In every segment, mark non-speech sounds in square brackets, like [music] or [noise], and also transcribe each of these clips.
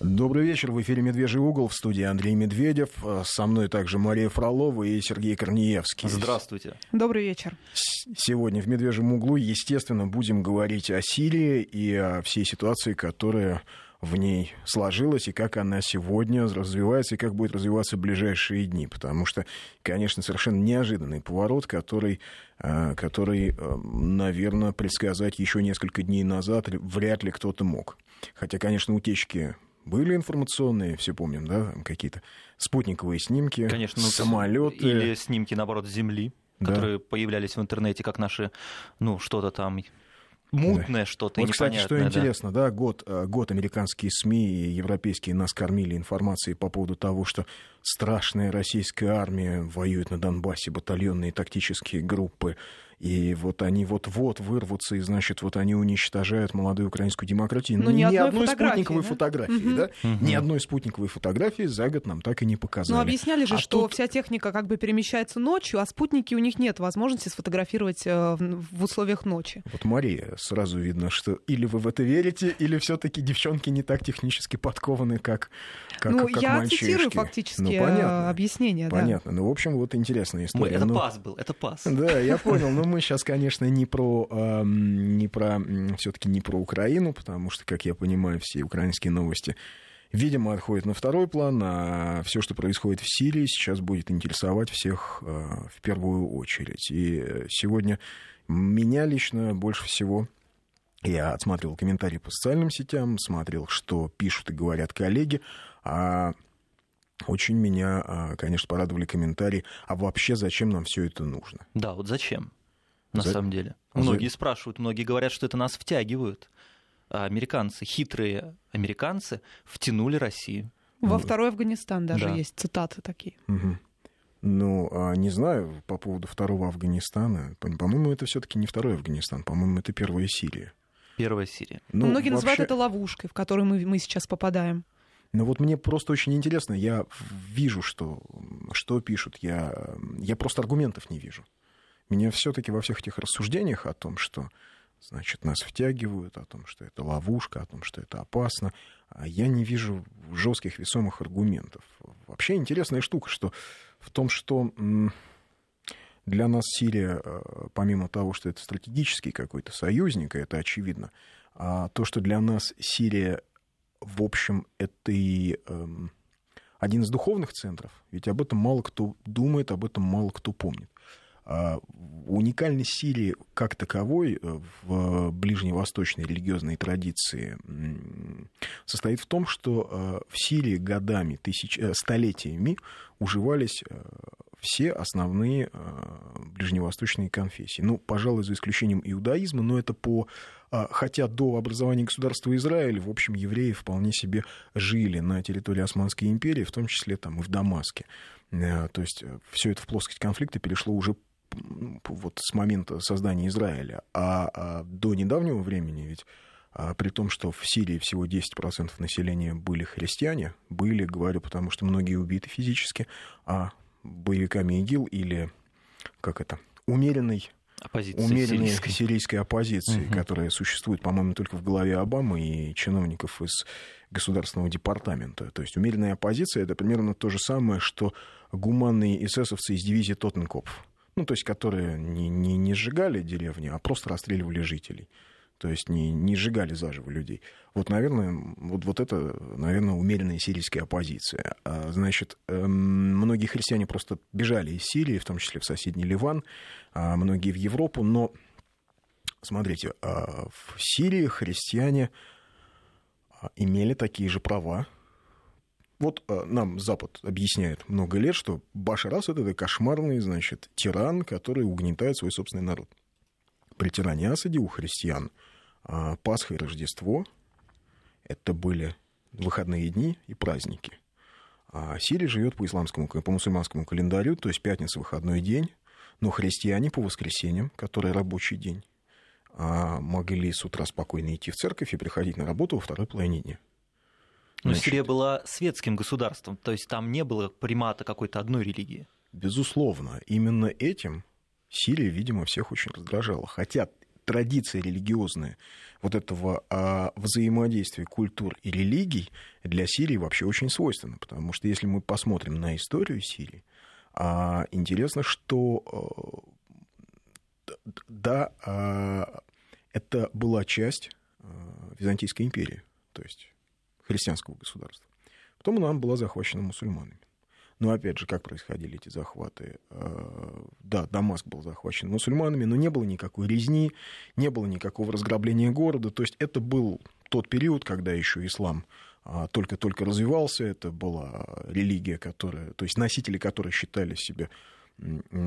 Добрый вечер. В эфире «Медвежий угол» в студии Андрей Медведев. Со мной также Мария Фролова и Сергей Корнеевский. Здравствуйте. Добрый вечер. Сегодня в «Медвежьем углу», естественно, будем говорить о Сирии и о всей ситуации, которая в ней сложилась, и как она сегодня развивается, и как будет развиваться в ближайшие дни. Потому что, конечно, совершенно неожиданный поворот, который, э, который э, наверное, предсказать еще несколько дней назад вряд ли кто-то мог. Хотя, конечно, утечки были информационные, все помним, да, какие-то спутниковые снимки, Конечно, ну, самолеты. Или снимки, наоборот, Земли, да. которые появлялись в интернете, как наши, ну, что-то там мутное да. что-то вот, кстати, что интересно, да, год, э, год американские СМИ и европейские нас кормили информацией по поводу того, что страшная российская армия воюет на Донбассе, батальонные тактические группы, и вот они вот-вот вырвутся, и, значит, вот они уничтожают молодую украинскую демократию. Но ну, ни, ни одной, одной спутниковой да? фотографии, угу. да? Угу. Ни одной спутниковой фотографии за год нам так и не показали. Но объясняли же, а что тут... вся техника как бы перемещается ночью, а спутники у них нет возможности сфотографировать э, в условиях ночи. Вот, Мария, сразу видно, что или вы в это верите, или все таки девчонки не так технически подкованы, как, как, ну, как я мальчишки. цитирую фактически ну, понятно. объяснение. Понятно. Да. Ну, в общем, вот интересная история. Это ну, пас был, это пас. Да, я [laughs] понял. Но мы сейчас, конечно, не про, э, не про все-таки не про Украину, потому что, как я понимаю, все украинские новости, видимо, отходят на второй план, а все, что происходит в Сирии, сейчас будет интересовать всех э, в первую очередь. И сегодня меня лично больше всего я отсматривал комментарии по социальным сетям, смотрел, что пишут и говорят коллеги, а очень меня, а, конечно, порадовали комментарии, а вообще зачем нам все это нужно? Да, вот зачем? на За... самом деле. Многие За... спрашивают, многие говорят, что это нас втягивают. А американцы, хитрые американцы, втянули Россию. Во ну, второй Афганистан даже да. есть цитаты такие. Угу. Ну, а не знаю по поводу второго Афганистана. По-моему, это все-таки не второй Афганистан, по-моему, это первая Сирия. Первая Сирия. Ну, Многие вообще... называют это ловушкой, в которую мы, мы сейчас попадаем. Но вот мне просто очень интересно, я вижу, что, что пишут, я, я просто аргументов не вижу. Меня все-таки во всех этих рассуждениях о том, что значит, нас втягивают, о том, что это ловушка, о том, что это опасно, а я не вижу жестких весомых аргументов. Вообще интересная штука, что в том, что для нас Сирия, э, помимо того, что это стратегический какой-то союзник, это очевидно, а то, что для нас Сирия, в общем, это и эм, один из духовных центров, ведь об этом мало кто думает, об этом мало кто помнит. А, уникальность Сирии как таковой э, в ближневосточной религиозной традиции состоит в том, что э, в Сирии годами, тысяч, э, столетиями уживались все основные ближневосточные конфессии. Ну, пожалуй, за исключением иудаизма, но это по... Хотя до образования государства Израиль, в общем, евреи вполне себе жили на территории Османской империи, в том числе там и в Дамаске. То есть все это в плоскость конфликта перешло уже вот с момента создания Израиля, а, а до недавнего времени ведь а, при том, что в Сирии всего 10% населения были христиане, были, говорю, потому что многие убиты физически, а боевиками ИГИЛ или, как это, умеренной Оппозиции умеренной сирийской, сирийской оппозиции, угу. которая существует, по-моему, только в голове Обамы и чиновников из Государственного департамента. То есть умеренная оппозиция это примерно то же самое, что гуманные эсэсовцы из дивизии Тоттенкопф ну, то есть которые не, не, не сжигали деревни, а просто расстреливали жителей. То есть не, не сжигали заживо людей. Вот, наверное, вот, вот это, наверное, умеренная сирийская оппозиция. А, значит, эм, многие христиане просто бежали из Сирии, в том числе в соседний Ливан, а многие в Европу, но, смотрите, а, в Сирии христиане имели такие же права, вот нам Запад объясняет много лет, что Башар Асад это кошмарный, значит, тиран, который угнетает свой собственный народ. При тиране Асаде у христиан э, Пасха и Рождество это были выходные дни и праздники. А Сирия живет по исламскому, по мусульманскому календарю, то есть пятница выходной день, но христиане по воскресеньям, который рабочий день, а могли с утра спокойно идти в церковь и приходить на работу во второй половине дня. Но Значит, Сирия была светским государством, то есть там не было примата какой-то одной религии. Безусловно, именно этим Сирия, видимо, всех очень раздражала. Хотя традиция религиозная вот этого а, взаимодействия культур и религий для Сирии вообще очень свойственна. Потому что если мы посмотрим на историю Сирии, а, интересно, что а, да, а, это была часть а, Византийской империи, то есть христианского государства. Потом она была захвачена мусульманами. Но опять же, как происходили эти захваты? Э, да, Дамаск был захвачен мусульманами, но не было никакой резни, не было никакого разграбления города. То есть это был тот период, когда еще ислам а, только-только развивался. Это была религия, которая, то есть носители которой считали себя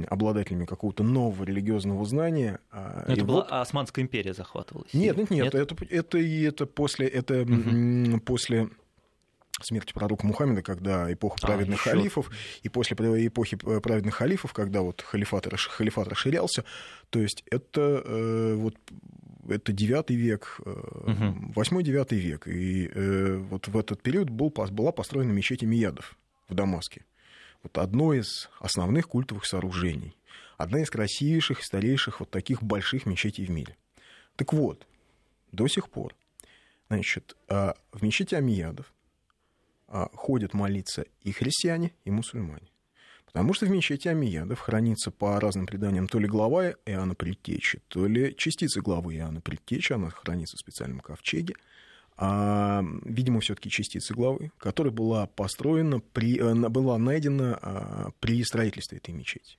обладателями какого-то нового религиозного знания. А, это и была вот... Османская империя захватывалась? Нет, нет, нет, нет? Это, это, это после, это угу. после смерти пророка Мухаммеда, когда эпоха а, праведных а, халифов, и после эпохи праведных халифов, когда вот халифат, халифат расширялся, то есть это э, вот это 9 век, угу. 8-9 век, и э, вот в этот период был, была построена мечеть Миядов в Дамаске. Вот одно из основных культовых сооружений, одна из красивейших и старейших вот таких больших мечетей в мире. Так вот, до сих пор, значит, а, в мечети Амиядов ходят молиться и христиане, и мусульмане. Потому что в мечети Амиядов хранится по разным преданиям то ли глава Иоанна Предтечи, то ли частица главы Иоанна Предтечи, она хранится в специальном ковчеге, а, видимо, все-таки частица главы, которая была построена, при, э, была найдена а, при строительстве этой мечети.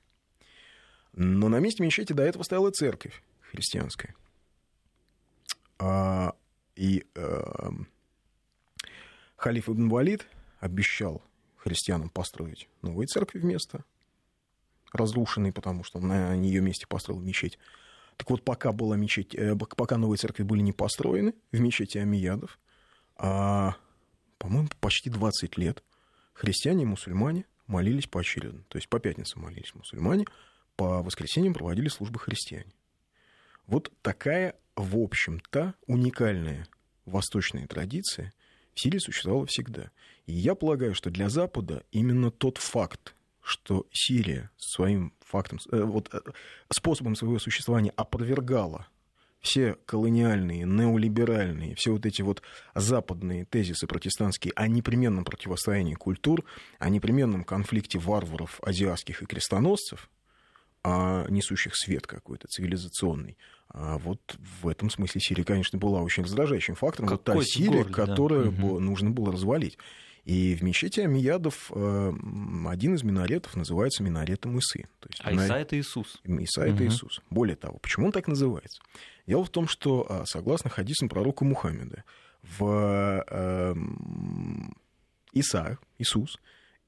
Но на месте мечети до этого стояла церковь христианская. А, и а, халиф Ибн Валид обещал христианам построить новые церкви вместо разрушенной, потому что на ее месте построил мечеть. Так вот, пока, была мечеть, э, пока новые церкви были не построены в мечети Амиядов, а, по-моему, почти 20 лет христиане и мусульмане молились поочередно. То есть по пятницам молились мусульмане, по воскресеньям проводили службы христиане. Вот такая, в общем-то, уникальная восточная традиция, в Сирии существовало всегда. И я полагаю, что для Запада именно тот факт, что Сирия своим фактом, э, вот, э, способом своего существования опровергала все колониальные, неолиберальные, все вот эти вот западные тезисы протестантские о непременном противостоянии культур, о непременном конфликте варваров азиатских и крестоносцев, несущих свет какой-то цивилизационный, а вот в этом смысле Сирия, конечно, была очень раздражающим фактором. вот та Сирия, горле, которую да. нужно было развалить. И в мечети Амиядов э, один из минаретов называется минаретом Исы. То есть, а минарет... Иса это Иисус. Иса угу. это Иисус. Более того, почему он так называется? Дело в том, что а, согласно хадисам пророка Мухаммеда, в э, Иса, Иисус,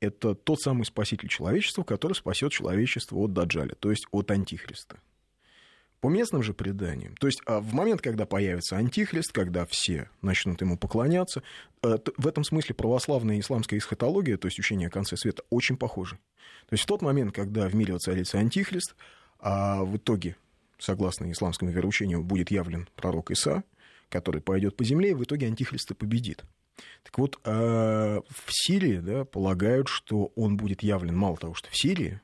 это тот самый спаситель человечества, который спасет человечество от Даджаля, то есть от Антихриста. По местным же преданиям, то есть а, в момент, когда появится антихрист, когда все начнут ему поклоняться, э, в этом смысле православная исламская эсхатология, то есть учение о конце света, очень похожи. То есть в тот момент, когда в мире воцарится антихрист, а в итоге, согласно исламскому вероучению, будет явлен пророк Иса, который пойдет по земле, и в итоге антихрист и победит. Так вот, а, в Сирии да, полагают, что он будет явлен мало того, что в Сирии,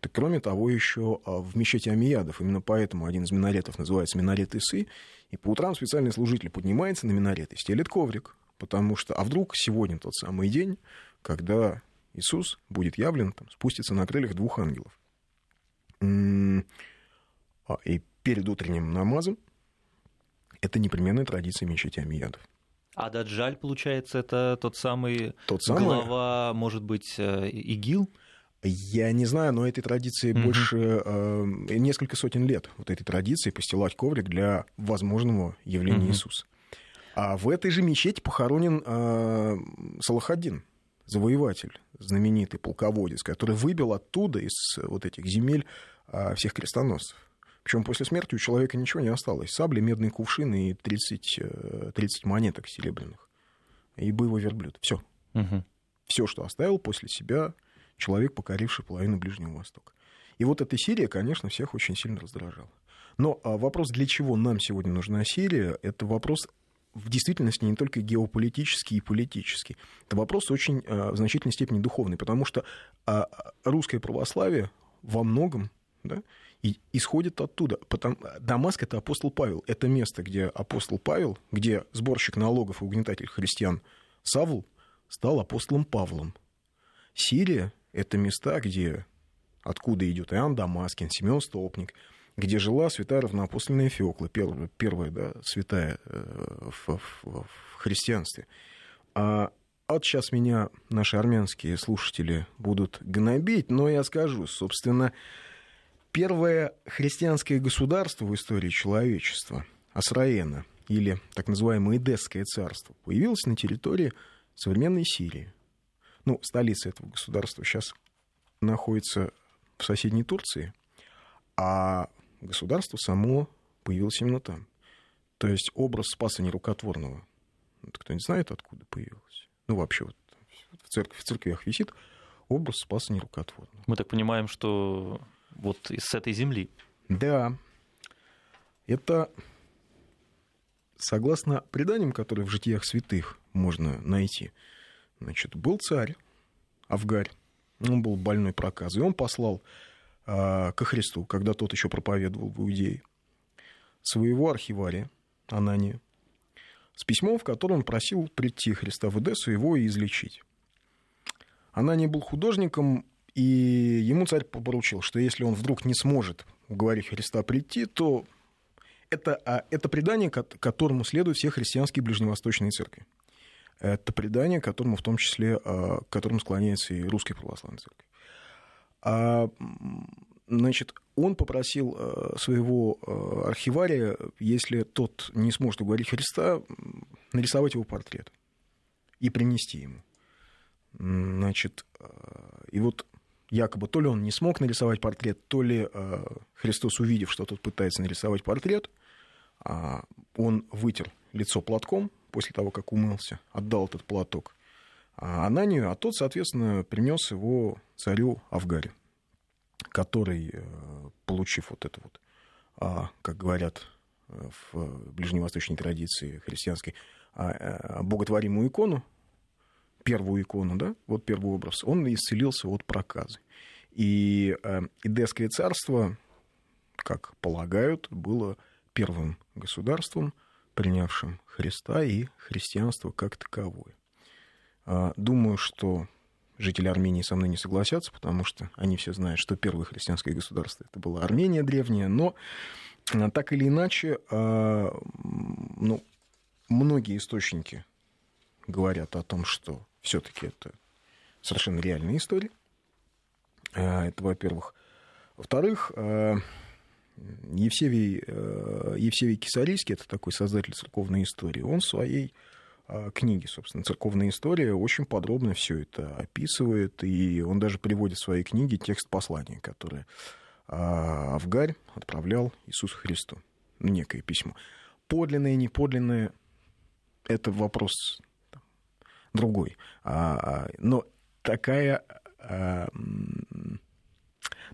так кроме того, еще а, в мечети Амиядов. Именно поэтому один из минаретов называется минарет Исы. И по утрам специальный служитель поднимается на минарет и стелит коврик. Потому что, а вдруг сегодня тот самый день, когда Иисус будет явлен, там, спустится на крыльях двух ангелов. А, и перед утренним намазом это непременная традиция мечети Амиядов. А Даджаль, получается, это тот самый, тот самый... глава, может быть, э, ИГИЛ? Я не знаю, но этой традиции угу. больше э, несколько сотен лет. Вот этой традиции постилать коврик для возможного явления угу. Иисуса. А в этой же мечети похоронен э, Салахаддин, завоеватель, знаменитый полководец, который выбил оттуда из вот этих земель э, всех крестоносцев. Причем после смерти у человека ничего не осталось. Сабли, медные кувшины и 30, 30 э, монеток серебряных. И боевой верблюд. Все. Угу. Все, что оставил после себя человек, покоривший половину Ближнего Востока. И вот эта Сирия, конечно, всех очень сильно раздражала. Но а, вопрос, для чего нам сегодня нужна Сирия, это вопрос в действительности не только геополитический и политический. Это вопрос очень а, в значительной степени духовный, потому что а, русское православие во многом да, и исходит оттуда. Потому, Дамаск — это апостол Павел. Это место, где апостол Павел, где сборщик налогов и угнетатель христиан Савл стал апостолом Павлом. Сирия — это места, где, откуда идет Иоанн Дамаскин, Семен Столпник, где жила святая равноапостольная Феокла, первая, первая да, святая э, в, в, в христианстве. А вот сейчас меня наши армянские слушатели будут гнобить, но я скажу, собственно, первое христианское государство в истории человечества, Асраена, или так называемое Эдесское царство, появилось на территории современной Сирии. Ну, столица этого государства сейчас находится в соседней Турции, а государство само появилось именно там. То есть образ Спаса Нерукотворного, кто не знает, откуда появилось. Ну, вообще, вот в, церкви, в церквях висит образ Спаса Нерукотворного. Мы так понимаем, что вот с этой земли. Да. Это согласно преданиям, которые в житиях святых можно найти, значит, был царь Авгарь, он был больной проказой, и он послал э, ко Христу, когда тот еще проповедовал в Иудее, своего архивария Анания, с письмом, в котором он просил прийти Христа в Эдессу, его и излечить. Ананий был художником, и ему царь поручил, что если он вдруг не сможет уговорить Христа прийти, то это, а, это предание, которому следуют все христианские ближневосточные церкви. Это предание, которому в том числе, а, к которому склоняется и русская православная церковь. А, значит, он попросил а, своего архивария, если тот не сможет уговорить Христа, нарисовать его портрет и принести ему. Значит, и вот якобы то ли он не смог нарисовать портрет, то ли Христос, увидев, что тот пытается нарисовать портрет, а, он вытер лицо платком после того, как умылся, отдал этот платок а, Ананию, а тот, соответственно, принес его царю Авгаре, который, э, получив вот это вот, а, как говорят э, в ближневосточной традиции христианской, э, боготворимую икону, первую икону, да, вот первый образ, он исцелился от проказы. И Идесское царство, как полагают, было первым государством, принявшим Христа и христианство как таковое. А, думаю, что жители Армении со мной не согласятся, потому что они все знают, что первое христианское государство это была Армения древняя, но а, так или иначе, а, ну, многие источники говорят о том, что все-таки это совершенно реальная история. Это, во-первых. Во-вторых, Евсевий, э, Евсевий Кисарийский, это такой создатель церковной истории, он в своей э, книге, собственно, «Церковная история» очень подробно все это описывает, и он даже приводит в своей книге текст послания, которое э, Авгарь отправлял Иисусу Христу, некое письмо. Подлинное, неподлинное – это вопрос другой. А, но такая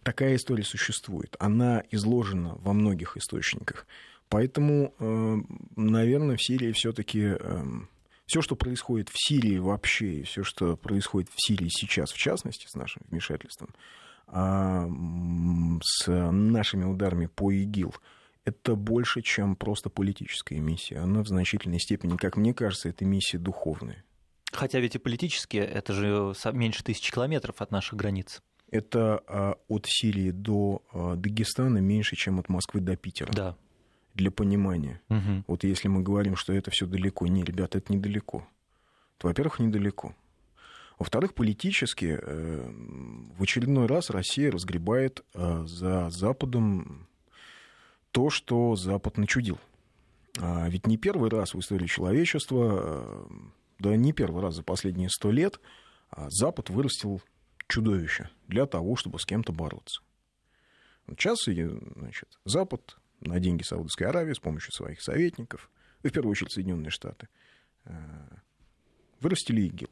такая история существует. Она изложена во многих источниках. Поэтому, э, наверное, в Сирии все-таки эм, все, что происходит в Сирии вообще, и все, что происходит в Сирии сейчас, в частности, с нашим вмешательством, а, с нашими ударами по ИГИЛ, это больше, чем просто политическая миссия. Она в значительной степени, как мне кажется, это миссия духовная. Хотя ведь и политические, это же меньше тысячи километров от наших границ это а, от Сирии до а, Дагестана меньше, чем от Москвы до Питера. Да. Для понимания. Угу. Вот если мы говорим, что это все далеко, не, ребята, это недалеко. То, во-первых, недалеко. Во-вторых, политически э, в очередной раз Россия разгребает э, за Западом то, что Запад начудил. А ведь не первый раз в истории человечества, да не первый раз за последние сто лет Запад вырастил чудовище для того, чтобы с кем-то бороться. Сейчас значит, Запад на деньги Саудовской Аравии с помощью своих советников, и в первую очередь Соединенные Штаты, э, вырастили ИГИЛ.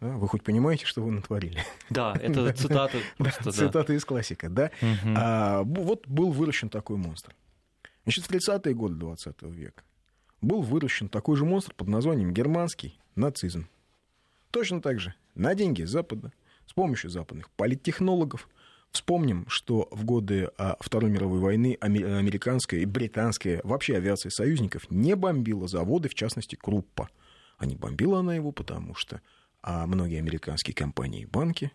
Да, вы хоть понимаете, что вы натворили? Да, это [laughs] цитата. Цитата из классика, да. А, вот был выращен такой монстр. Значит, в 30-е годы 20 века был выращен такой же монстр под названием германский нацизм. Точно так же на деньги Запада с помощью западных политтехнологов, Вспомним, что в годы а, Второй мировой войны американская и британская вообще авиация союзников не бомбила заводы, в частности, Круппа. А не бомбила она его, потому что а многие американские компании и банки,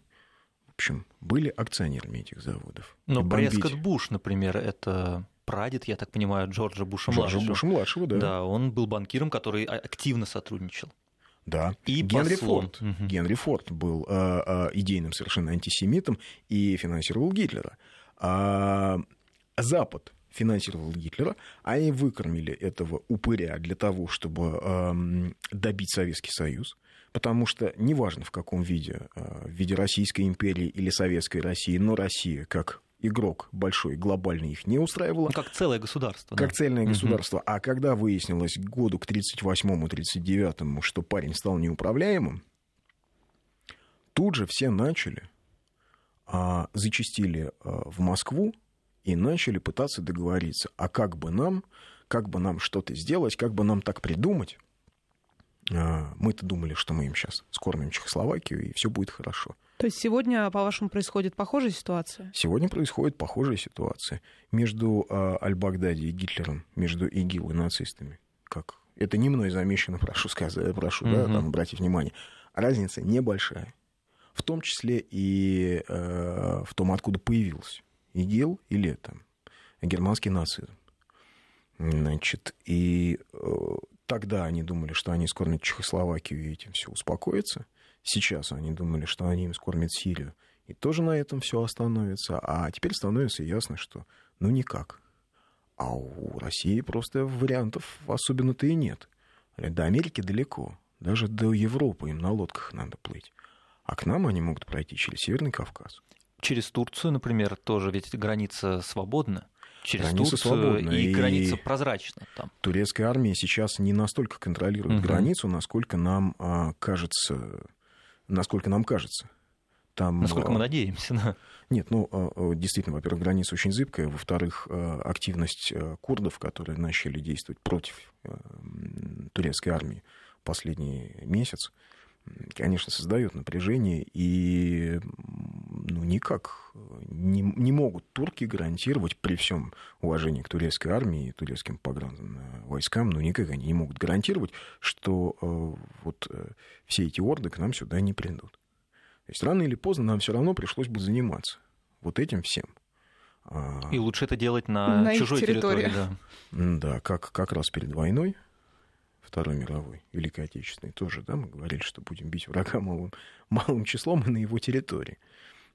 в общем, были акционерами этих заводов. Но Прескотт Буш, например, это прадед, я так понимаю, Джорджа Буша-младшего. Джорджа Буша-младшего, да. Да, он был банкиром, который активно сотрудничал. Да. И Генри Форд. Угу. Генри Форд был э, э, идейным совершенно антисемитом и финансировал Гитлера. А Запад финансировал Гитлера, они выкормили этого упыря для того, чтобы э, добить Советский Союз потому что неважно в каком виде, э, в виде Российской империи или Советской России, но Россия как игрок большой, глобальный их не устраивало. Ну, как целое государство. Как да. цельное угу. государство. А когда выяснилось году, к 38-му, 39-му, что парень стал неуправляемым, тут же все начали, а, зачастили а, в Москву и начали пытаться договориться, а как бы нам, как бы нам что-то сделать, как бы нам так придумать, а, мы-то думали, что мы им сейчас скормим Чехословакию, и все будет хорошо. То есть сегодня, по-вашему, происходит похожая ситуация? Сегодня происходит похожая ситуация между э, Аль-Багдади и Гитлером, между ИГИЛ и нацистами. Как? Это не мной замечено, [laughs] прошу сказать, прошу mm-hmm. да, там, обратить внимание. Разница небольшая. В том числе и э, в том, откуда появился ИГИЛ или там, германский нацизм. Значит, и э, Тогда они думали, что они скормят Чехословакию, и этим все успокоится. Сейчас они думали, что они им скормят Сирию, и тоже на этом все остановится. А теперь становится ясно, что ну никак. А у России просто вариантов особенно-то и нет. До Америки далеко. Даже до Европы им на лодках надо плыть. А к нам они могут пройти через Северный Кавказ. Через Турцию, например, тоже ведь граница свободна через граница Турцию, свободна, и, и граница прозрачна там. Турецкая армия сейчас не настолько контролирует угу. границу, насколько нам а, кажется, насколько нам кажется. Там, Насколько мы надеемся, да. Нет, ну, а, а, действительно, во-первых, граница очень зыбкая, во-вторых, а, активность курдов, которые начали действовать против турецкой армии последний месяц, конечно, создает напряжение, и ну, никак не, не могут турки гарантировать при всем уважении к турецкой армии и турецким пограничным войскам, ну, никак они не могут гарантировать, что э, вот э, все эти орды к нам сюда не придут. То есть рано или поздно нам все равно пришлось бы заниматься вот этим всем. А и лучше это делать на, на чужой территории. территории да, да как, как раз перед войной Второй мировой, Великой Отечественной тоже, да, мы говорили, что будем бить врага малым, малым числом и на его территории.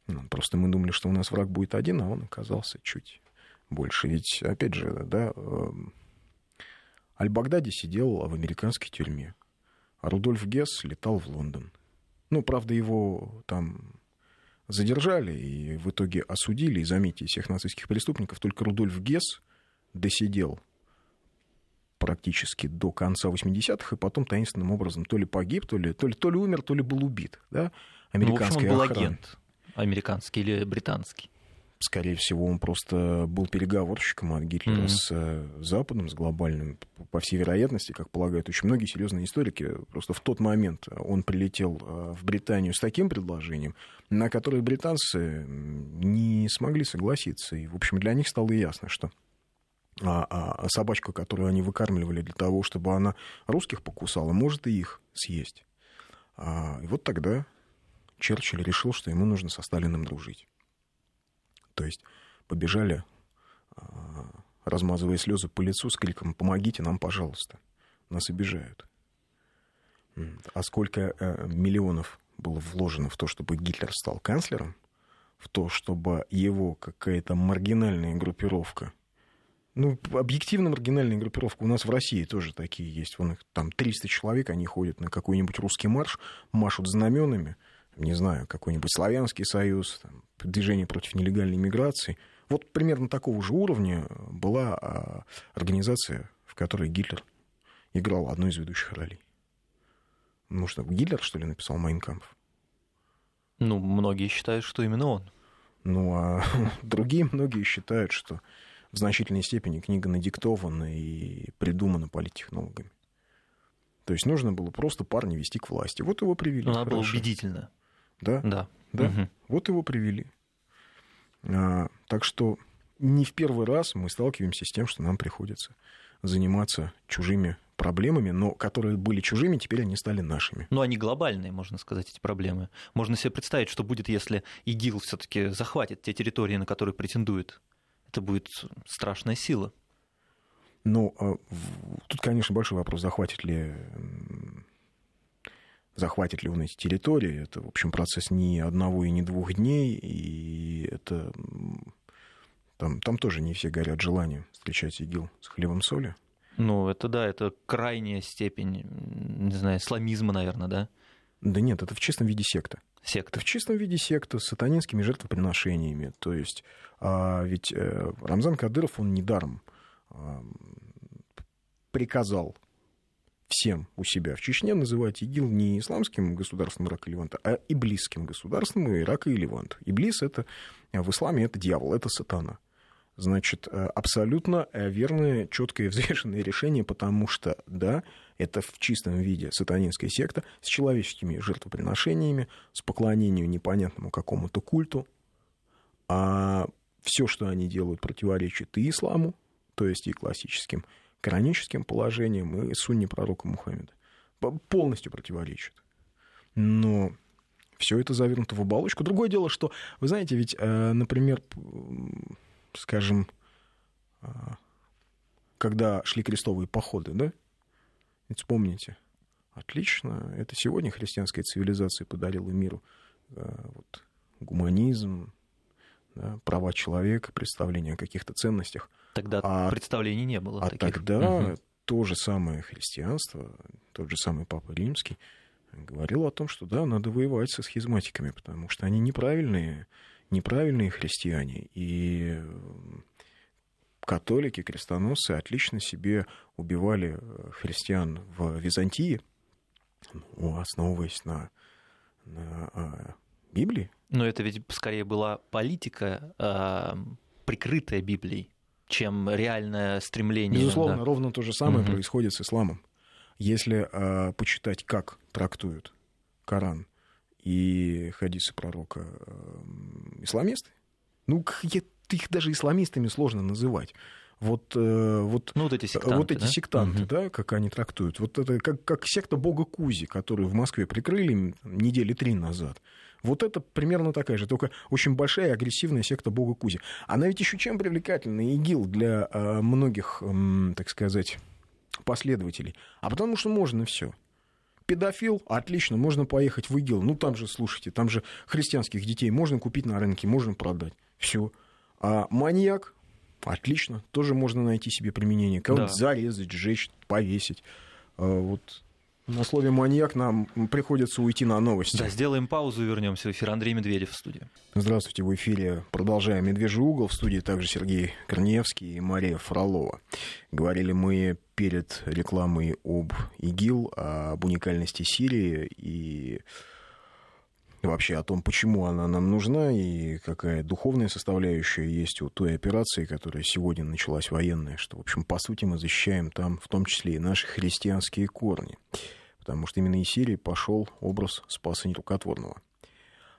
Ну, просто мы думали, что у нас враг будет один, а он оказался чуть больше. Ведь, опять же, да, эм, Аль-Багдади сидел в американской тюрьме, а Рудольф Гесс летал в Лондон. Ну, правда, его там задержали и в итоге осудили. И заметьте, всех нацистских преступников только Рудольф Гесс досидел практически до конца 80-х, и потом таинственным образом то ли погиб, то ли, то ли, то ли умер, то ли был убит. Да? Американский ну, в общем, он был охрана. агент, американский или британский. Скорее всего, он просто был переговорщиком от Гитлера mm-hmm. с э, Западом, с глобальным. По всей вероятности, как полагают очень многие серьезные историки, просто в тот момент он прилетел э, в Британию с таким предложением, на которое британцы не смогли согласиться. И, в общем, для них стало ясно, что а, а собачка, которую они выкармливали для того, чтобы она русских покусала, может и их съесть. А, и вот тогда Черчилль решил, что ему нужно со Сталиным дружить. То есть побежали, а, размазывая слезы по лицу с криком «Помогите нам, пожалуйста! Нас обижают!» А сколько э, миллионов было вложено в то, чтобы Гитлер стал канцлером, в то, чтобы его какая-то маргинальная группировка ну, объективно маргинальная группировка у нас в России тоже такие есть. Вон их там 300 человек, они ходят на какой-нибудь русский марш, машут знаменами, не знаю, какой-нибудь славянский союз, там, движение против нелегальной миграции. Вот примерно такого же уровня была а, организация, в которой Гитлер играл одну из ведущих ролей. Может, Гитлер, что ли, написал «Майнкампф»? Ну, многие считают, что именно он. Ну, а [laughs] другие многие считают, что в значительной степени книга надиктована и придумана политтехнологами. То есть нужно было просто парня вести к власти. Вот его привели. Но она была убедительна. Да? Да. Да. Угу. Вот его привели. А, так что не в первый раз мы сталкиваемся с тем, что нам приходится заниматься чужими проблемами, но которые были чужими, теперь они стали нашими. Но они глобальные, можно сказать, эти проблемы. Можно себе представить, что будет, если ИГИЛ все-таки захватит те территории, на которые претендует. Это будет страшная сила. Ну, а, тут, конечно, большой вопрос, захватит ли захватит ли он эти территории. Это, в общем, процесс не одного и не двух дней, и это там, там тоже не все горят желанием встречать ИГИЛ с хлебом соли. Ну, это да, это крайняя степень, не знаю, исламизма, наверное, да? Да нет, это в чистом виде секта. Секта. Это в чистом виде секта с сатанинскими жертвоприношениями. То есть, а, ведь а, Рамзан Кадыров, он недаром приказал всем у себя в Чечне называть ИГИЛ не исламским государством Ирака и Леванта, а иблисским государством Ирака и Леванта. Иблис — это в исламе это дьявол, это сатана. Значит, э, абсолютно э, верное, четкое, [laughs] взвешенное решение, потому что, да, это в чистом виде сатанинская секта с человеческими жертвоприношениями, с поклонением непонятному какому-то культу, а все, что они делают, противоречит и исламу, то есть и классическим кораническим положением и сунне пророка Мухаммеда. Полностью противоречит. Но все это завернуто в оболочку. Другое дело, что, вы знаете, ведь, э, например, скажем, э, когда шли крестовые походы, да, ведь вспомните, отлично, это сегодня христианская цивилизация подарила миру э, вот, гуманизм, да, права человека, представление о каких-то ценностях. Тогда а, представлений не было. А таких. тогда угу. то же самое христианство, тот же самый Папа Римский говорил о том, что да, надо воевать со схизматиками, потому что они неправильные, неправильные христиане. И католики, крестоносцы отлично себе убивали христиан в Византии, ну, основываясь на, на а, Библии. Но это ведь скорее была политика, э, прикрытая Библией, чем реальное стремление. Безусловно, да. ровно то же самое угу. происходит с исламом. Если э, почитать, как трактуют Коран и хадисы пророка э, исламисты, ну, их даже исламистами сложно называть вот, э, вот, ну, вот эти сектанты, вот эти да? сектанты угу. да, как они трактуют. Вот это как, как секта бога Кузи, которую в Москве прикрыли недели три назад. Вот это примерно такая же, только очень большая и агрессивная секта бога Кузи. Она ведь еще чем привлекательна, ИГИЛ, для э, многих, э, так сказать, последователей? А потому что можно все. Педофил, отлично, можно поехать в ИГИЛ. Ну, там же, слушайте, там же христианских детей можно купить на рынке, можно продать. Все. А маньяк, отлично, тоже можно найти себе применение. Кого-то да. зарезать, сжечь, повесить. А, вот на слове маньяк нам приходится уйти на новости. Да, сделаем паузу и вернемся в эфир. Андрей Медведев в студии. Здравствуйте, в эфире продолжаем «Медвежий угол». В студии также Сергей Корнеевский и Мария Фролова. Говорили мы перед рекламой об ИГИЛ, об уникальности Сирии и вообще о том, почему она нам нужна и какая духовная составляющая есть у той операции, которая сегодня началась военная, что, в общем, по сути мы защищаем там в том числе и наши христианские корни, потому что именно из Сирии пошел образ Спаса Нерукотворного.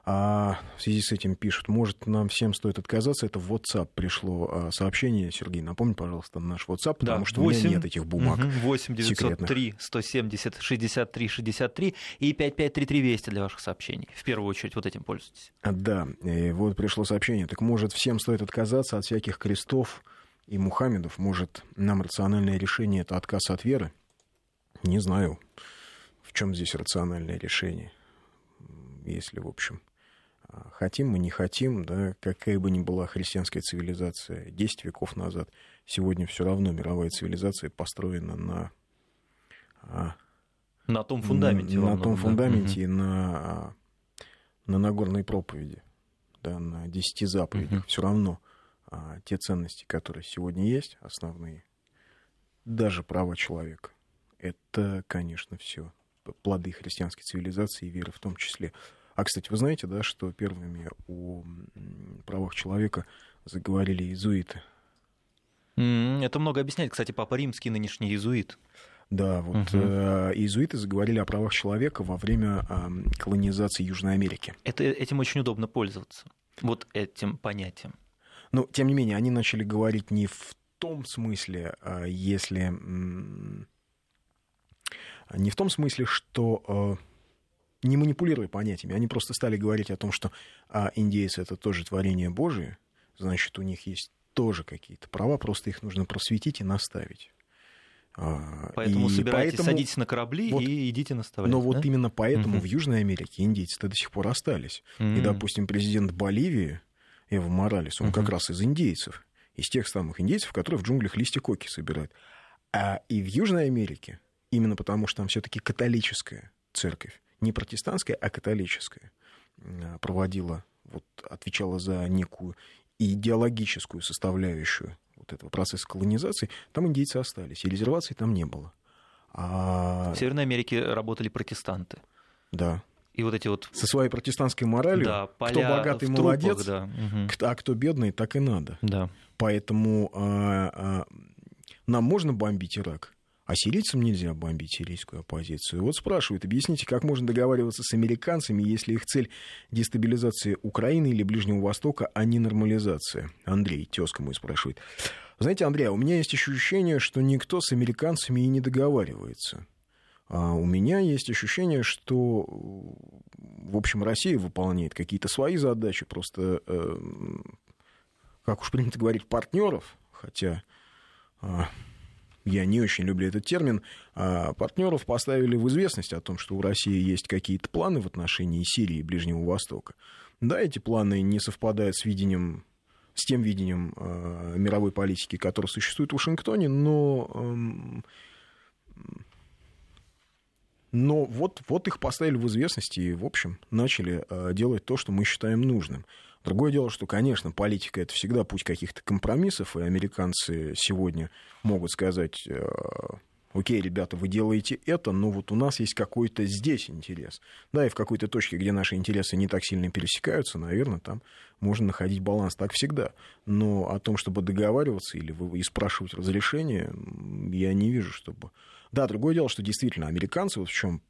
А в связи с этим пишут, может, нам всем стоит отказаться. Это в WhatsApp пришло а, сообщение. Сергей, напомни, пожалуйста, наш WhatsApp, потому да, что 8, у меня нет этих бумаг. Угу, 8 903 170 63 63 и 5533 Вести для ваших сообщений. В первую очередь вот этим пользуйтесь. А, да, и вот пришло сообщение. Так может, всем стоит отказаться от всяких крестов и Мухаммедов? Может, нам рациональное решение это отказ от веры? Не знаю, в чем здесь рациональное решение. Если, в общем, хотим мы, не хотим, да, какая бы ни была христианская цивилизация 10 веков назад, сегодня все равно мировая цивилизация построена на... А, на том фундаменте. На, на том фундаменте да? и на, на Нагорной проповеди, да, на десяти заповедях. Угу. Все равно а, те ценности, которые сегодня есть, основные, даже права человека, это, конечно, все плоды христианской цивилизации и веры в том числе. А, кстати, вы знаете, да, что первыми о правах человека заговорили иезуиты? Это много объясняет. Кстати, Папа Римский нынешний иезуит. Да, вот угу. э, иезуиты заговорили о правах человека во время э, колонизации Южной Америки. Это, этим очень удобно пользоваться. Вот этим понятием. Но, тем не менее, они начали говорить не в том смысле, а если... Не в том смысле, что не манипулируя понятиями, они просто стали говорить о том, что а, индейцы это тоже творение Божие, значит, у них есть тоже какие-то права, просто их нужно просветить и наставить. А, поэтому и собирайтесь, поэтому... садитесь на корабли вот, и идите наставлять. Но да? вот именно поэтому угу. в Южной Америке индейцы-то до сих пор остались. Угу. И, допустим, президент Боливии Эва Моралес, он угу. как раз из индейцев, из тех самых индейцев, которые в джунглях листья коки собирают. А и в Южной Америке, именно потому что там все-таки католическая церковь, не протестантская, а католическая, проводила, вот, отвечала за некую идеологическую составляющую вот этого процесса колонизации, там индейцы остались, и резерваций там не было. А... В Северной Америке работали протестанты. Да. И вот эти вот... Со своей протестантской моралью, да, кто богатый, молодец, трупах, да. а кто бедный, так и надо. Да. Поэтому а, а, нам можно бомбить Ирак, а сирийцам нельзя бомбить сирийскую оппозицию. Вот спрашивают, объясните, как можно договариваться с американцами, если их цель дестабилизация Украины или Ближнего Востока, а не нормализация? Андрей, тезка мой спрашивает. Знаете, Андрей, а у меня есть ощущение, что никто с американцами и не договаривается. А у меня есть ощущение, что, в общем, Россия выполняет какие-то свои задачи, просто, э, как уж принято говорить, партнеров, хотя а, я не очень люблю этот термин, а партнеров поставили в известность о том, что у России есть какие-то планы в отношении Сирии и Ближнего Востока. Да, эти планы не совпадают с видением с тем видением э, мировой политики, которое существует в Вашингтоне, но, э, но вот, вот их поставили в известность и, в общем, начали э, делать то, что мы считаем нужным. Другое дело, что, конечно, политика это всегда путь каких-то компромиссов, и американцы сегодня могут сказать, э, окей, ребята, вы делаете это, но вот у нас есть какой-то здесь интерес. Да, и в какой-то точке, где наши интересы не так сильно пересекаются, наверное, там можно находить баланс. Так всегда. Но о том, чтобы договариваться или и спрашивать разрешение, я не вижу, чтобы... Да, другое дело, что действительно американцы, вот в чем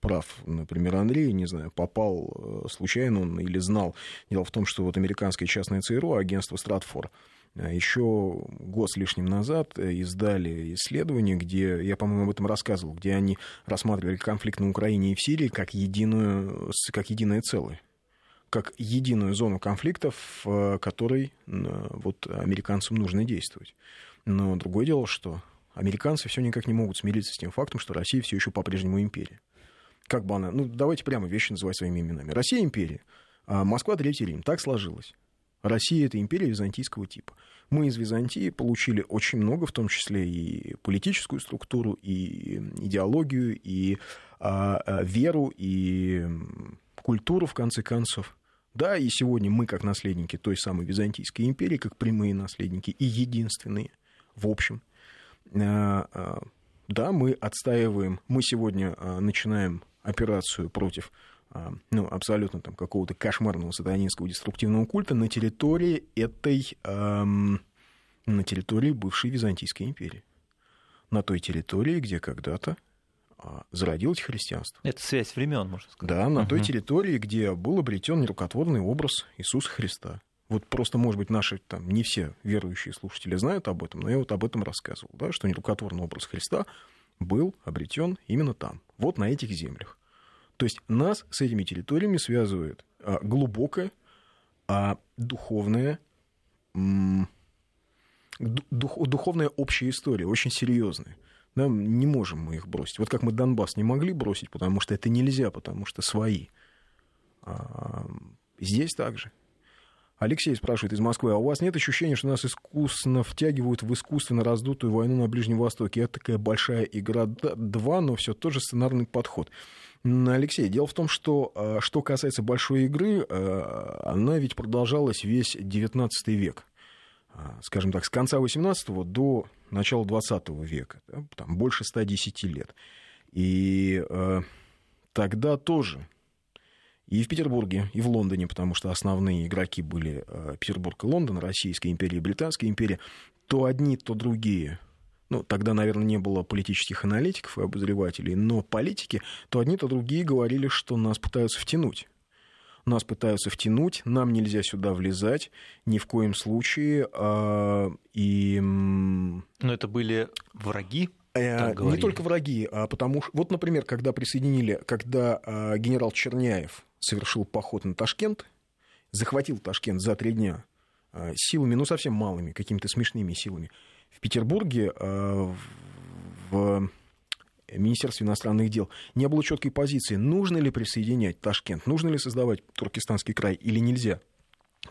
прав, например, Андрей, не знаю, попал э, случайно он или знал. Дело в том, что вот американское частное ЦРУ, агентство Стратфор, э, еще год с лишним назад э, издали исследование, где, я, по-моему, об этом рассказывал, где они рассматривали конфликт на Украине и в Сирии как, единую, как единое целое как единую зону конфликтов, в которой вот, американцам нужно действовать. Но другое дело, что американцы все никак не могут смириться с тем фактом, что Россия все еще по-прежнему империя как бы она, ну давайте прямо вещи называть своими именами. Россия империя, а Москва Третий Рим. Так сложилось. Россия это империя византийского типа. Мы из Византии получили очень много, в том числе и политическую структуру, и идеологию, и а, а, веру, и культуру, в конце концов. Да, и сегодня мы, как наследники той самой Византийской империи, как прямые наследники и единственные, в общем, а, а, да, мы отстаиваем, мы сегодня а, начинаем операцию против а, ну, абсолютно там какого-то кошмарного сатанинского деструктивного культа на территории этой, эм, на территории бывшей Византийской империи. На той территории, где когда-то а, зародилось христианство. Это связь времен, можно сказать. Да, на uh-huh. той территории, где был обретен нерукотворный образ Иисуса Христа. Вот просто, может быть, наши там не все верующие слушатели знают об этом, но я вот об этом рассказывал, да, что нерукотворный образ Христа был обретен именно там, вот на этих землях. То есть нас с этими территориями связывает а, глубокая а, духовная, м, дух, духовная общая история, очень серьезная. Да, не можем мы их бросить. Вот как мы Донбасс не могли бросить, потому что это нельзя, потому что свои. А, здесь также. Алексей спрашивает из Москвы, а у вас нет ощущения, что нас искусственно втягивают в искусственно раздутую войну на Ближнем Востоке? Это такая большая игра 2, но все тот же сценарный подход. Алексей, дело в том, что а, что касается большой игры, а, она ведь продолжалась весь XIX век. А, скажем так, с конца XVIII до начала XX века. Там больше 110 лет. И тогда тоже и в Петербурге, и в Лондоне, потому что основные игроки были э, Петербург и Лондон, Российская империя и Британская империя, то одни, то другие ну, тогда, наверное, не было политических аналитиков и обозревателей, но политики, то одни, то другие говорили, что нас пытаются втянуть. нас пытаются втянуть, нам нельзя сюда влезать ни в коем случае. А, и... Но это были враги? Э, не только враги, а потому что... Вот, например, когда присоединили, когда а, генерал Черняев совершил поход на Ташкент, захватил Ташкент за три дня а, силами, ну, совсем малыми, какими-то смешными силами. В Петербурге в Министерстве иностранных дел не было четкой позиции, нужно ли присоединять Ташкент, нужно ли создавать Туркестанский край или нельзя.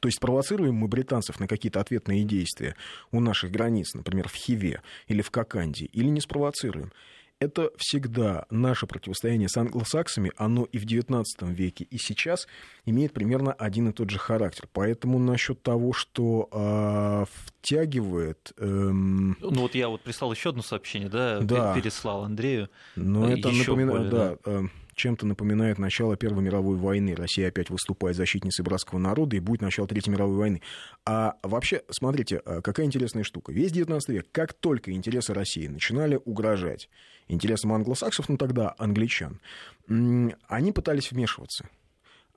То есть провоцируем мы британцев на какие-то ответные действия у наших границ, например, в Хиве или в Коканде, или не спровоцируем это всегда наше противостояние с англосаксами, оно и в XIX веке, и сейчас имеет примерно один и тот же характер. Поэтому насчет того, что э, втягивает... Эм... Ну вот я вот прислал еще одно сообщение, да, да. переслал Андрею. Но это напоминает, да, да. Чем-то напоминает начало Первой мировой войны. Россия опять выступает защитницей братского народа, и будет начало Третьей мировой войны. А вообще, смотрите, э, какая интересная штука. Весь XIX век, как только интересы России начинали угрожать интересам англосаксов, ну тогда англичан, они пытались вмешиваться.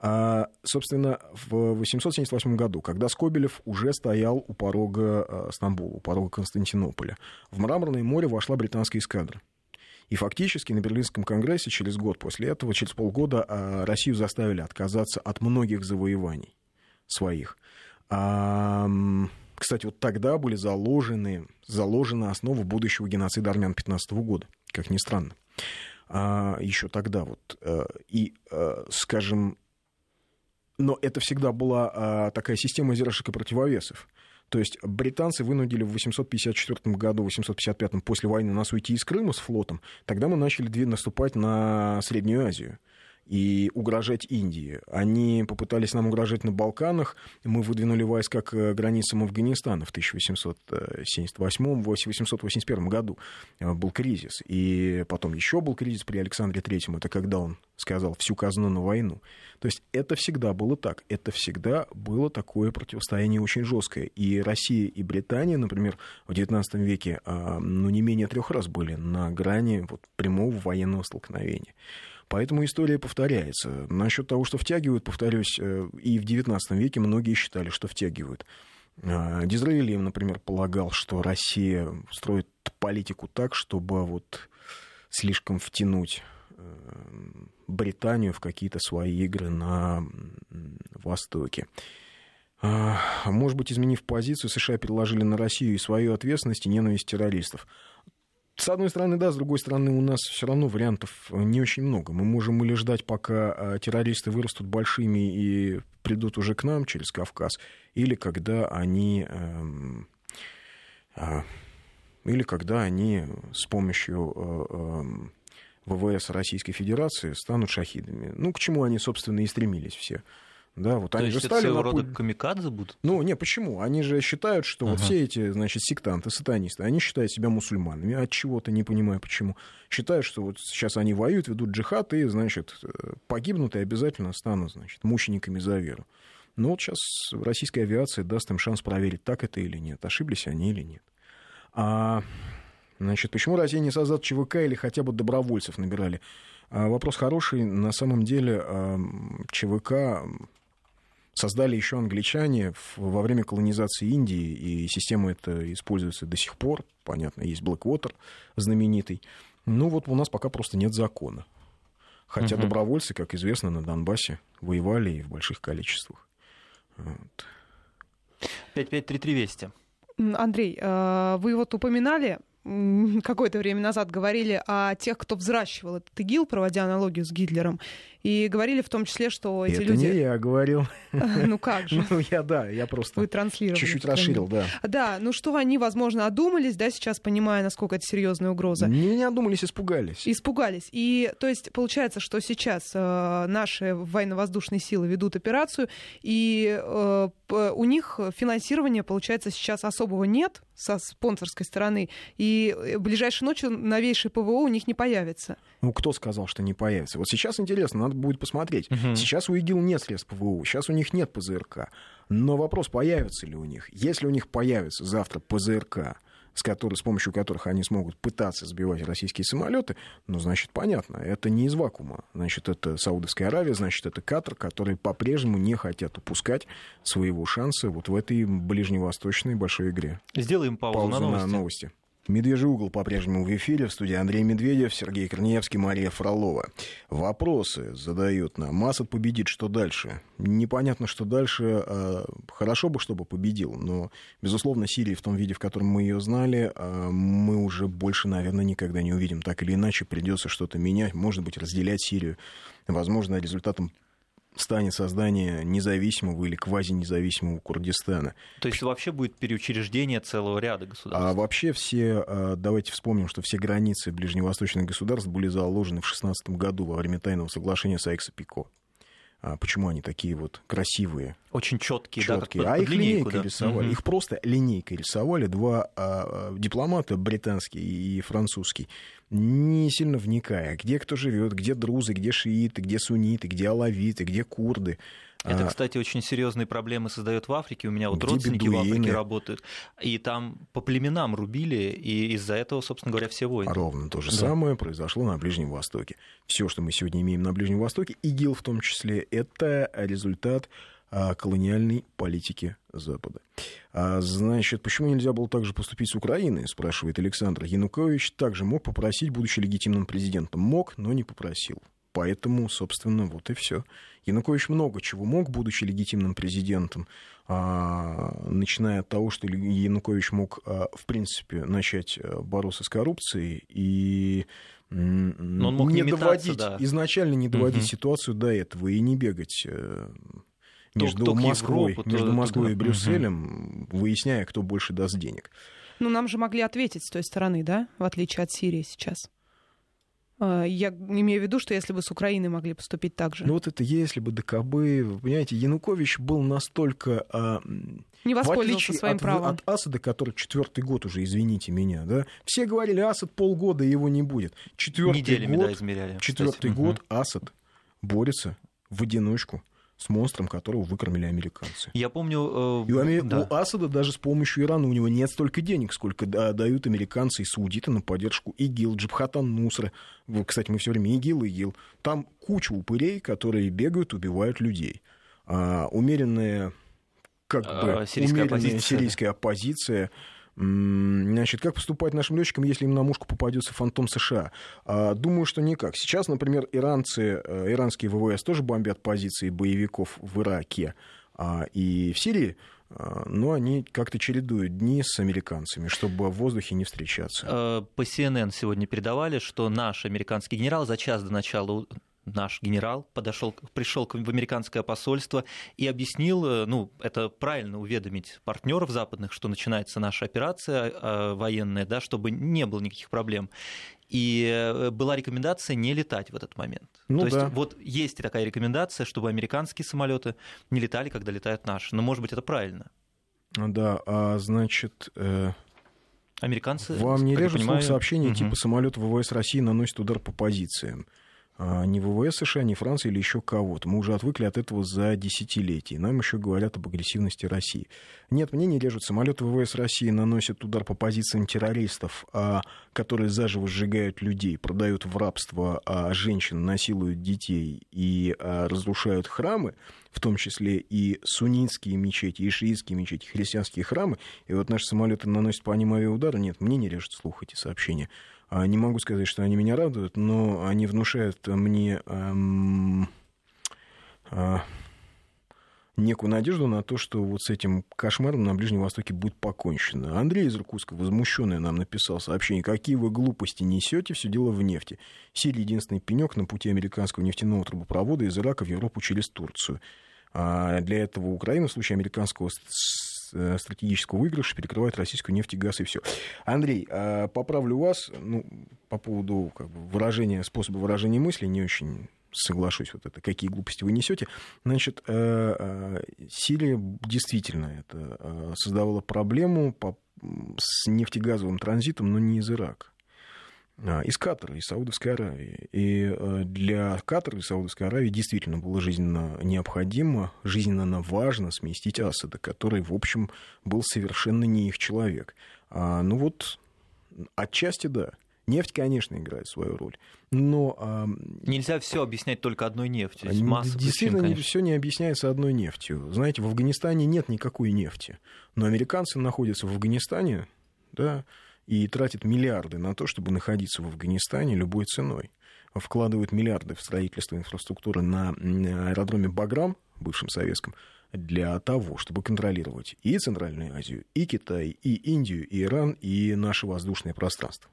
А, собственно, в 878 году, когда Скобелев уже стоял у порога э, Стамбула, у порога Константинополя, в Мраморное море вошла британская эскадра. И фактически на Берлинском конгрессе через год после этого, через полгода, а, Россию заставили отказаться от многих завоеваний своих. Кстати, вот тогда были заложены, заложены основы будущего геноцида армян 15 года, как ни странно. А, еще тогда вот. Э, и, э, скажем, но это всегда была а, такая система издержек и противовесов. То есть британцы вынудили в 854 году, 855 после войны нас уйти из Крыма с флотом. Тогда мы начали наступать на Среднюю Азию и угрожать Индии. Они попытались нам угрожать на Балканах. Мы выдвинули войска к границам Афганистана в 1878-1881 году. Э, был кризис. И потом еще был кризис при Александре Третьем. Это когда он сказал всю казну на войну. То есть это всегда было так. Это всегда было такое противостояние очень жесткое. И Россия и Британия, например, в XIX веке а, ну, не менее трех раз были на грани вот, прямого военного столкновения. Поэтому история повторяется. Насчет того, что втягивают, повторюсь, э, и в XIX веке многие считали, что втягивают. А, Дизраилием, например, полагал, что Россия строит политику так, чтобы вот слишком втянуть э, Британию в какие-то свои игры на Востоке. Может быть, изменив позицию, США переложили на Россию и свою ответственность и ненависть террористов с одной стороны, да, с другой стороны, у нас все равно вариантов не очень много. Мы можем или ждать, пока а, террористы вырастут большими и придут уже к нам через Кавказ, или когда они эм, а, или когда они с помощью э, эм, ВВС Российской Федерации станут шахидами. Ну, к чему они, собственно, и стремились все. Да, вот То они же стали это на рода путь... камикадзе будут? Ну, не, почему? Они же считают, что ага. вот все эти, значит, сектанты, сатанисты, они считают себя мусульманами. От чего-то не понимаю, почему. Считают, что вот сейчас они воюют, ведут джихад, и, значит, погибнут и обязательно станут, значит, мучениками за веру. Но вот сейчас российская авиация даст им шанс проверить, так это или нет, ошиблись они или нет. А, значит, почему Россия не создает ЧВК или хотя бы добровольцев набирали? А, вопрос хороший. На самом деле ЧВК создали еще англичане во время колонизации Индии, и система эта используется до сих пор. Понятно, есть Blackwater знаменитый. Ну вот у нас пока просто нет закона. Хотя угу. добровольцы, как известно, на Донбассе воевали и в больших количествах. Вот. 5533 Вести. Андрей, э, вы вот упоминали какое-то время назад говорили о тех, кто взращивал этот ИГИЛ, проводя аналогию с Гитлером. И говорили в том числе, что эти Это люди... не я говорил. [laughs] Ну как же? Ну я, да, я просто Вы транслировали. чуть-чуть расширил, да. Да, ну что они, возможно, одумались, да, сейчас понимая, насколько это серьезная угроза. Не, не одумались, испугались. Испугались. И то есть получается, что сейчас э, наши военно-воздушные силы ведут операцию, и э, у них финансирования, получается, сейчас особого нет со спонсорской стороны, и э, ближайшей ночью новейшее ПВО у них не появится. Ну, кто сказал, что не появится? Вот сейчас интересно, надо будет посмотреть. Угу. Сейчас у ИГИЛ нет средств ПВО, сейчас у них нет ПЗРК. Но вопрос, появится ли у них. Если у них появится завтра ПЗРК, с, которой, с помощью которых они смогут пытаться сбивать российские самолеты, ну, значит, понятно, это не из вакуума. Значит, это Саудовская Аравия, значит, это Катар, которые по-прежнему не хотят упускать своего шанса вот в этой ближневосточной большой игре. Сделаем паузу, паузу на новости. На новости. Медвежий угол по-прежнему в эфире. В студии Андрей Медведев, Сергей Корнеевский, Мария Фролова. Вопросы задают нам. Масад победит, что дальше? Непонятно, что дальше. А, хорошо бы, чтобы победил, но, безусловно, Сирии в том виде, в котором мы ее знали, а, мы уже больше, наверное, никогда не увидим. Так или иначе, придется что-то менять, может быть, разделять Сирию. Возможно, результатом станет создание независимого или квазинезависимого Курдистана. То есть вообще будет переучреждение целого ряда государств? А вообще все, а, давайте вспомним, что все границы ближневосточных государств были заложены в 16 году во время тайного соглашения Сайкса-Пико. А почему они такие вот красивые? Очень четкие, четкие. Да, а их линейкой да? рисовали. Угу. Их просто линейкой рисовали два а, дипломата, британский и французский, не сильно вникая, где кто живет, где друзы, где шииты, где сунниты, где алавиты, где курды. Это, а, кстати, очень серьезные проблемы создает в Африке. У меня вот родственники бедуины. в Африке работают. И там по племенам рубили, и из-за этого, собственно говоря, все войны. Ровно то же да. самое произошло на Ближнем Востоке. Все, что мы сегодня имеем на Ближнем Востоке, ИГИЛ в том числе, это результат а, колониальной политики Запада. А, значит, почему нельзя было также поступить с Украиной, спрашивает Александр. Янукович также мог попросить, будучи легитимным президентом. Мог, но не попросил. Поэтому, собственно, вот и все. Янукович много чего мог, будучи легитимным президентом, а, начиная от того, что Янукович мог, а, в принципе, начать а, бороться с коррупцией и Но он мог не, не доводить, да. изначально не доводить угу. ситуацию до этого и не бегать э, между то, Москвой, Европу, между Москвой то, и Брюсселем, угу. выясняя, кто больше даст денег. Ну, нам же могли ответить с той стороны, да, в отличие от Сирии сейчас. А, я имею в виду, что если бы с Украиной могли поступить так же. Ну вот это если бы ДКБ, вы понимаете, Янукович был настолько... А, не воспользовался своим от, правом. От Асада, который четвертый год уже, извините меня, да, все говорили, Асад полгода его не будет. Четвертый год, да, измеряли. Четвертый год Асад борется в одиночку с монстром, которого выкормили американцы. Я помню... Э, и у, да. у Асада даже с помощью Ирана у него нет столько денег, сколько дают американцы и саудиты на поддержку ИГИЛ, Джабхатан Нусра. Кстати, мы все время ИГИЛ, ИГИЛ. Там куча упырей, которые бегают, убивают людей. А, умеренная как а, бы сирийская умеренная оппозиция. сирийская оппозиция Значит, как поступать нашим летчикам, если им на мушку попадется фантом США? А, думаю, что никак. Сейчас, например, иранцы, э, иранские ВВС тоже бомбят позиции боевиков в Ираке а, и в Сирии а, но они как-то чередуют дни с американцами, чтобы в воздухе не встречаться. Э, по CNN сегодня передавали, что наш американский генерал за час до начала наш генерал подошел, пришел в американское посольство и объяснил, э, ну, это правильно уведомить партнеров западных, что начинается наша операция э, военная, да, чтобы не было никаких проблем. И э, была рекомендация не летать в этот момент. Ну, То да. есть вот есть такая рекомендация, чтобы американские самолеты не летали, когда летают наши. Но, может быть, это правильно. Да, а значит... Э... Американцы. Вам не режут понимаю... сообщения угу. типа самолет ВВС России наносит удар по позициям. А, ни ВВС США, ни Франции или еще кого-то. Мы уже отвыкли от этого за десятилетия. Нам еще говорят об агрессивности России. Нет, мне не режут. Самолеты ВВС России наносят удар по позициям террористов, а, которые заживо сжигают людей, продают в рабство а, женщин, насилуют детей и разрушают храмы, в том числе и суннитские мечети, и шиитские мечети, христианские храмы. И вот наши самолеты наносят по ним авиаудары. Нет, мне не режут слух эти сообщения. А, не могу сказать, что они меня радуют, но они внушают мне эм, э, некую надежду на то, что вот с этим кошмаром на Ближнем Востоке будет покончено. Андрей из Иркутска, возмущенный, нам написал сообщение, какие вы глупости несете, все дело в нефти. Сирия единственный пенек на пути американского нефтяного трубопровода из Ирака в Европу через Турцию. А для этого Украина в случае американского стратегического выигрыша перекрывает российскую нефть и газ, и все. Андрей, а, поправлю вас ну, по поводу как бы, выражения, способа выражения мысли, не очень соглашусь, вот это, какие глупости вы несете. Значит, э, э, Сирия действительно это создавала проблему с нефтегазовым транзитом, но не из Ирака. А, из Катара, из Саудовской Аравии. И э, для Катара и Саудовской Аравии действительно было жизненно необходимо, жизненно важно сместить Асада, который, в общем, был совершенно не их человек. А, ну вот, отчасти да. Нефть, конечно, играет свою роль. Но а, нельзя все объяснять только одной нефтью. Есть масса действительно, причин, все не объясняется одной нефтью. Знаете, в Афганистане нет никакой нефти, но американцы находятся в Афганистане, да, и тратят миллиарды на то, чтобы находиться в Афганистане любой ценой. Вкладывают миллиарды в строительство инфраструктуры на аэродроме Баграм, бывшем советском, для того, чтобы контролировать и Центральную Азию, и Китай, и Индию, и Иран, и наше воздушное пространство.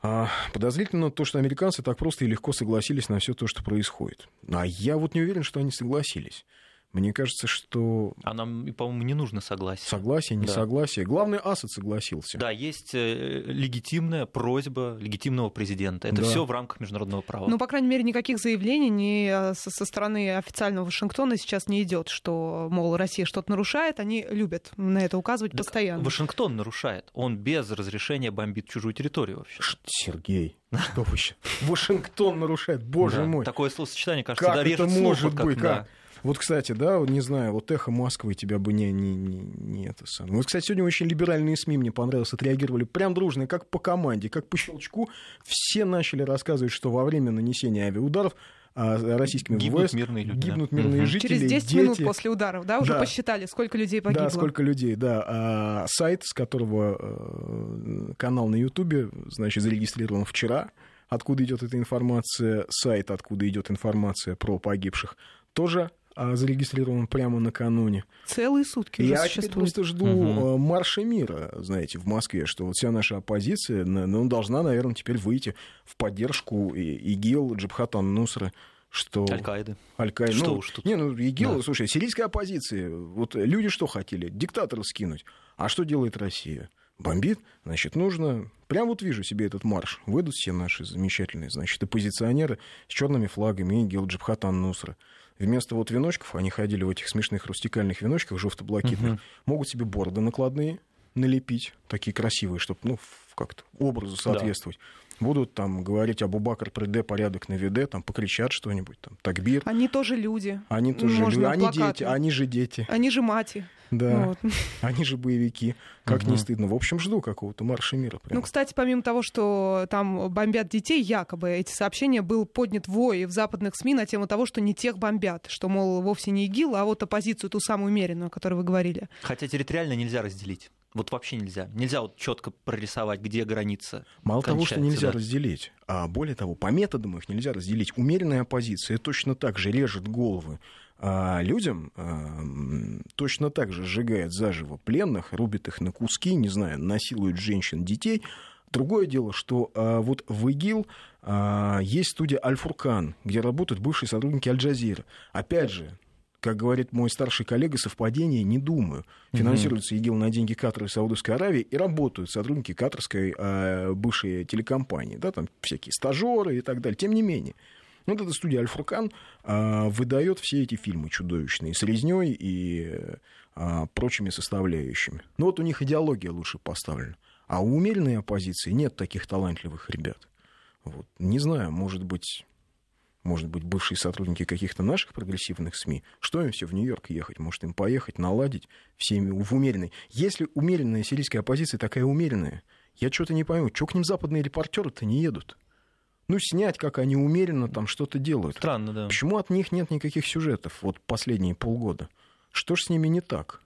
А подозрительно то, что американцы так просто и легко согласились на все то, что происходит. А я вот не уверен, что они согласились. Мне кажется, что... А нам, по-моему, не нужно согласие. Согласие, не да. согласие. Главное, Асад согласился. Да, есть э, легитимная просьба легитимного президента. Это да. все в рамках международного права. Ну, по крайней мере, никаких заявлений ни э, со стороны официального Вашингтона сейчас не идет, что, мол, Россия что-то нарушает. Они любят на это указывать так постоянно. Вашингтон нарушает. Он без разрешения бомбит чужую территорию вообще. Сергей, [laughs] что вы Вашингтон нарушает, боже мой. Такое словосочетание, кажется, как это может быть? Как? Вот, кстати, да, не знаю, вот эхо Москвы тебя бы не, не, не, не это самое. Вот, кстати, сегодня очень либеральные СМИ мне понравилось, отреагировали прям дружно, как по команде, как по щелчку. Все начали рассказывать, что во время нанесения авиаударов а российскими гибнут ВВС мирные люди, гибнут да. мирные угу. жители. Через 10 дети. минут после ударов, да, уже да. посчитали, сколько людей погибло. Да, сколько людей, да. А сайт, с которого э, канал на Ютубе, значит, зарегистрирован вчера, откуда идет эта информация, сайт, откуда идет информация про погибших, тоже зарегистрирован прямо накануне. Целые сутки Я теперь просто жду угу. марша мира, знаете, в Москве, что вот вся наша оппозиция ну, должна, наверное, теперь выйти в поддержку ИГИЛ, Джабхатан Нусра, что... Аль-Каиды. Аль-Каида. Что ну, уж тут. Не, ну, ИГИЛ, да. слушай, сирийская оппозиция, вот люди что хотели? Диктатора скинуть. А что делает Россия? Бомбит, значит, нужно... Прям вот вижу себе этот марш. Выйдут все наши замечательные, значит, оппозиционеры с черными флагами, ИГИЛ, Джабхатан Нусра вместо вот веночков, они ходили в этих смешных рустикальных веночках желто-блакитных, угу. могут себе бороды накладные налепить, такие красивые, чтобы, ну, как-то образу соответствовать. Да будут там говорить об Убакар приде порядок на виде, там покричат что-нибудь, там, такбир. Они тоже люди. Они тоже Можно люди. Они дети, они же дети. Они же мати. Да, вот. [laughs] они же боевики. Как угу. не стыдно. В общем, жду какого-то марша мира. Прямо. Ну, кстати, помимо того, что там бомбят детей, якобы эти сообщения был поднят вой в западных СМИ на тему того, что не тех бомбят, что, мол, вовсе не ИГИЛ, а вот оппозицию, ту самую умеренную, о которой вы говорили. Хотя территориально нельзя разделить. Вот вообще нельзя. Нельзя вот четко прорисовать, где граница. Мало того, что нельзя да. разделить, а более того, по методам их нельзя разделить. Умеренная оппозиция точно так же режет головы а людям а, точно так же сжигает заживо пленных, рубит их на куски, не знаю, насилует женщин, детей. Другое дело, что а, вот в ИГИЛ а, есть студия «Аль-Фуркан», где работают бывшие сотрудники Аль-Джазира. Опять же, как говорит мой старший коллега, совпадение не думаю. Финансируется ИГИЛ на деньги Катара и Саудовской Аравии, и работают сотрудники катарской э, бывшей телекомпании, да, там всякие стажеры и так далее. Тем не менее, вот эта студия Альфуркан а, выдает все эти фильмы чудовищные с резней и а, прочими составляющими. Ну, вот у них идеология лучше поставлена. А у умеренной оппозиции нет таких талантливых ребят. Вот. Не знаю, может быть, может быть, бывшие сотрудники каких-то наших прогрессивных СМИ, что им все в Нью-Йорк ехать? Может, им поехать, наладить всеми в умеренной. Если умеренная сирийская оппозиция такая умеренная, я что-то не пойму, что к ним западные репортеры-то не едут? ну, снять, как они умеренно там что-то делают. Странно, да. Почему от них нет никаких сюжетов вот последние полгода? Что ж с ними не так?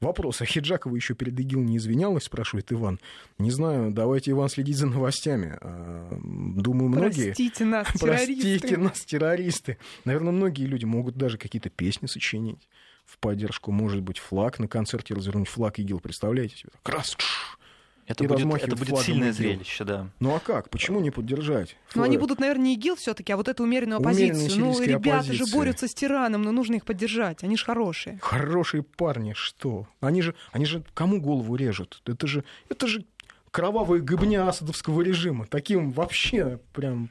Вопрос, а Хиджакова еще перед ИГИЛ не извинялась, спрашивает Иван. Не знаю, давайте, Иван, следить за новостями. А, думаю, многие... Простите нас, [laughs] террористы. Простите нас, террористы. Наверное, многие люди могут даже какие-то песни сочинить в поддержку, может быть, флаг на концерте развернуть флаг ИГИЛ, представляете себе? Раз, это и будет, это будет сильное зрелище, да. Ну а как? Почему не поддержать? Ну они будут, наверное, не ИГИЛ все-таки, а вот эту умеренную оппозицию. Ну, ребята оппозиция. же борются с тираном, но нужно их поддержать. Они же хорошие. Хорошие парни, что? Они же, они же кому голову режут? Это же, это же кровавые гыбня асадовского режима. Таким вообще прям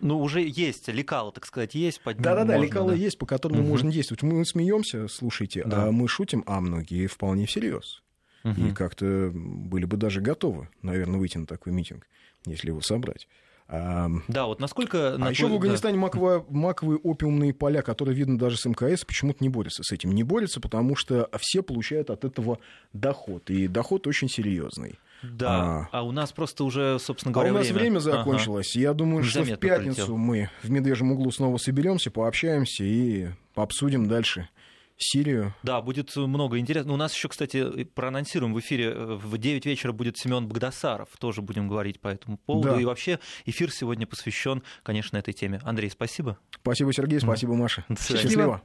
ну, уже есть лекало, так сказать, есть. Да-да-да, лекало да. есть, по которому угу. можно действовать. Мы смеемся, слушайте, да. а мы шутим, а многие вполне всерьез угу. и как-то были бы даже готовы, наверное, выйти на такой митинг, если его собрать. А, Да, вот насколько... а на еще твой- в Афганистане маковые, маковые опиумные поля, которые видно даже с МКС, почему-то не борются с этим. Не борются, потому что все получают от этого доход. И доход очень серьезный. Да, а, у нас просто уже, собственно А говоря, у нас время Ага. закончилось. Я думаю, что в Незаметно пятницу пролетело. мы в Медвежьем углу снова соберемся, пообщаемся и обсудим дальше Сирию. Да, будет много интересного. У нас еще, кстати, проанонсируем в эфире э, в 9 вечера будет Семен Богдасаров. Тоже будем говорить по этому поводу. Да. И вообще эфир сегодня посвящен, конечно, этой теме. Андрей, спасибо. Спасибо, Сергей, спасибо, Маша. Счастливо.